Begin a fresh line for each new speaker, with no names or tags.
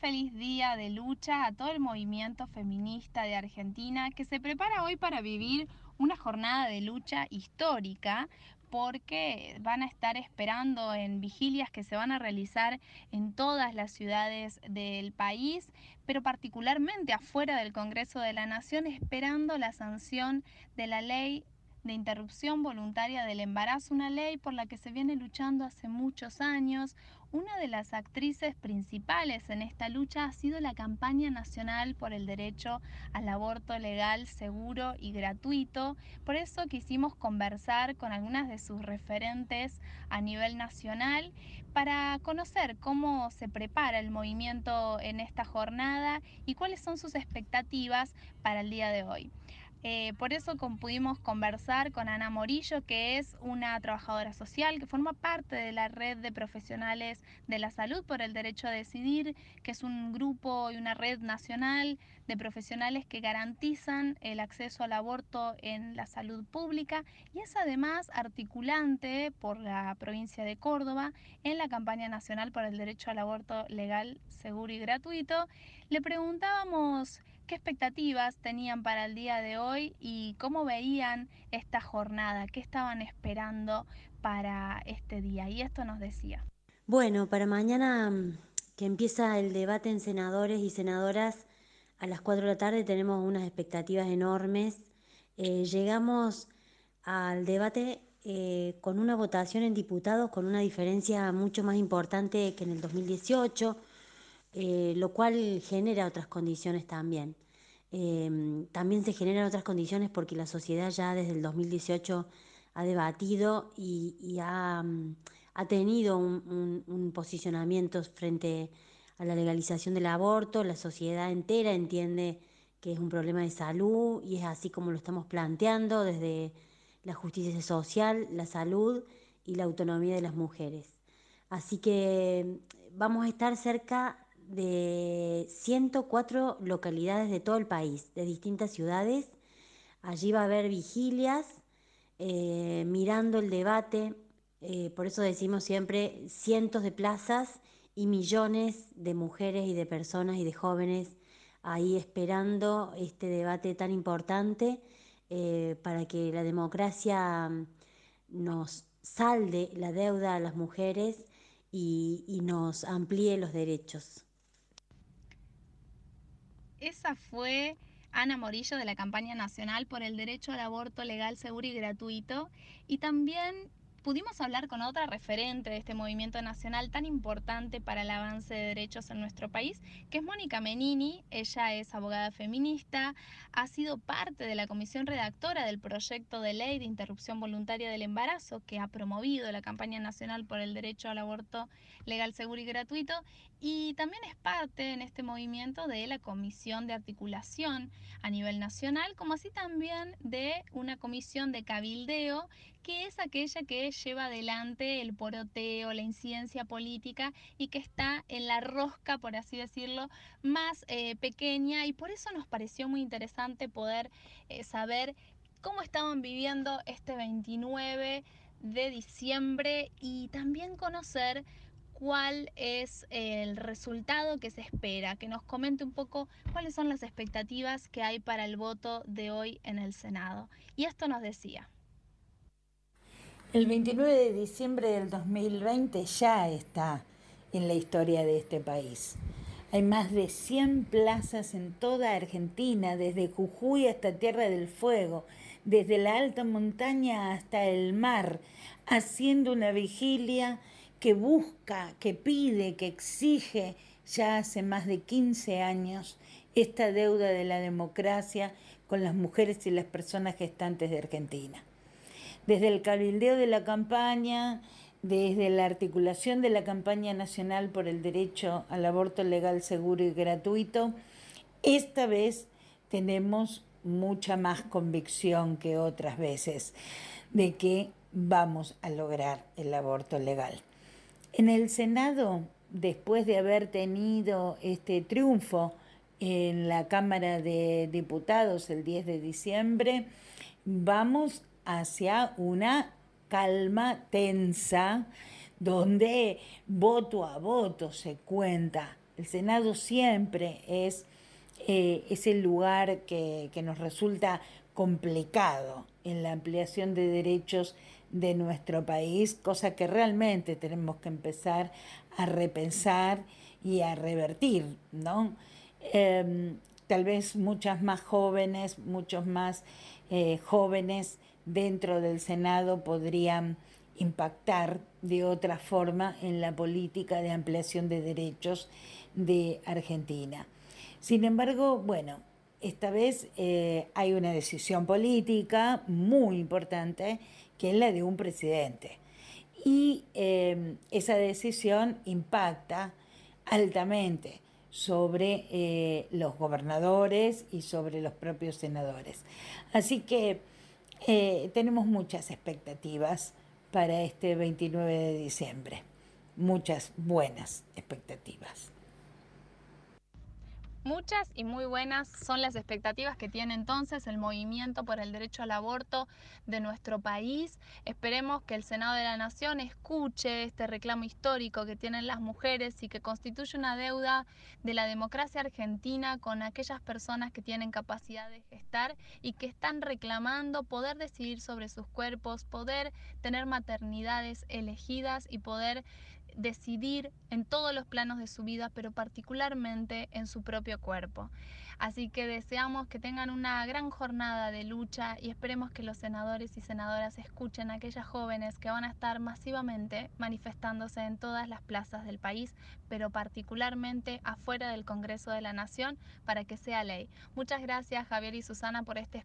Feliz día de lucha a todo el movimiento feminista de Argentina que se prepara hoy para vivir una jornada de lucha histórica porque van a estar esperando en vigilias que se van a realizar en todas las ciudades del país, pero particularmente afuera del Congreso de la Nación, esperando la sanción de la ley de interrupción voluntaria del embarazo, una ley por la que se viene luchando hace muchos años. Una de las actrices principales en esta lucha ha sido la campaña nacional por el derecho al aborto legal, seguro y gratuito. Por eso quisimos conversar con algunas de sus referentes a nivel nacional para conocer cómo se prepara el movimiento en esta jornada y cuáles son sus expectativas para el día de hoy. Eh, por eso pudimos conversar con Ana Morillo, que es una trabajadora social que forma parte de la red de profesionales de la salud por el derecho a decidir, que es un grupo y una red nacional de profesionales que garantizan el acceso al aborto en la salud pública y es además articulante por la provincia de Córdoba en la campaña nacional por el derecho al aborto legal, seguro y gratuito. Le preguntábamos qué expectativas tenían para el día de hoy y cómo veían esta jornada, qué estaban esperando para este día. Y esto nos decía.
Bueno, para mañana mm, que empieza el debate en senadores y senadoras a las 4 de la tarde tenemos unas expectativas enormes. Eh, llegamos al debate eh, con una votación en diputados con una diferencia mucho más importante que en el 2018 eh, lo cual genera otras condiciones también. Em, también se generan otras condiciones porque la sociedad ya desde el 2018 ha debatido y, ha, mm, ha, tenido un, un, posicionamiento frente a la legalización del aborto. La sociedad entera entiende que es un problema de salud y es así como lo estamos planteando desde la justicia social, la salud y la autonomía de las mujeres. Así que vamos a estar cerca de 104 localidades de todo el país, de distintas ciudades. Allí va a haber vigilias, eh, mirando el debate, eh, por eso decimos siempre cientos de plazas y millones de mujeres y de personas y de jóvenes ahí esperando este debate tan importante eh, para que la democracia mm, nos salde la deuda a las mujeres y nos amplíe los derechos.
Esa fue Ana Morillo de la campaña nacional por el derecho al aborto legal, seguro y gratuito. Y también pudimos hablar con otra referente de este movimiento nacional tan importante para el avance de derechos en nuestro país, que es Mónica Menini. Ella es abogada feminista, ha sido parte de la comisión redactora del proyecto de ley de interrupción voluntaria del embarazo que ha promovido la campaña nacional por el derecho al aborto legal, seguro y gratuito. Y también es parte en este movimiento de la comisión de articulación a nivel nacional, como así también de una comisión de cabildeo que es aquella que lleva adelante el poroteo, la incidencia política y que está en la rosca, por así decirlo, más eh, pequeña y por eso nos pareció muy interesante poder eh, saber cómo estaban viviendo este 29 de diciembre y también conocer cuál es el resultado que se espera, que nos comente un poco cuáles son las expectativas que hay para el voto de hoy en el Senado. Y esto nos decía.
El 29 de diciembre del 2020 ya está en la historia de este país. Hay más de 100 plazas en toda Argentina, desde Jujuy hasta Tierra del Fuego, desde la alta montaña hasta el mar, haciendo una vigilia que busca, que pide, que exige ya hace más de 15 años esta deuda de la democracia con las mujeres y las personas gestantes de Argentina desde el cabildeo de la campaña, desde la articulación de la campaña nacional por el derecho al aborto legal, seguro y gratuito, esta vez tenemos mucha más convicción que otras veces de que vamos a lograr el aborto legal. En el Senado, después de haber tenido este triunfo en la Cámara de Diputados el 10 de diciembre, vamos hacia una calma tensa donde voto a voto se cuenta El Senado siempre es eh, ese lugar que, que nos resulta complicado en la ampliación de derechos de nuestro país, cosa que realmente tenemos que empezar a repensar y a revertir, ¿no? Em, tal vez muchas más jóvenes, muchos más eh, jóvenes dentro del Senado podrían impactar de otra forma en la política de ampliación de derechos de Argentina. Sin embargo, bueno, esta vez eh, hay una decisión política muy importante que es la de un presidente. Y em, esa decisión impacta altamente sobre eh, los gobernadores y sobre los propios senadores. Así que eh, tenemos muchas expectativas para este 29 de diciembre, muchas buenas expectativas.
Muchas y muy buenas son las expectativas que tiene entonces el movimiento por el derecho al aborto de nuestro país. Esperemos que el Senado de la Nación escuche este reclamo histórico que tienen las mujeres y que constituye una deuda de la democracia argentina con aquellas personas que tienen capacidad de gestar y que están reclamando poder decidir sobre sus cuerpos, poder tener maternidades elegidas y poder decidir en todos los planos de su vida, pero particularmente en su propio cuerpo. Así que deseamos que tengan una gran jornada de lucha y esperemos que los senadores y senadoras escuchen a aquellas jóvenes que van a estar masivamente manifestándose en todas las plazas del país, pero particularmente afuera del Congreso de la Nación para que sea ley. Muchas gracias Javier y Susana por este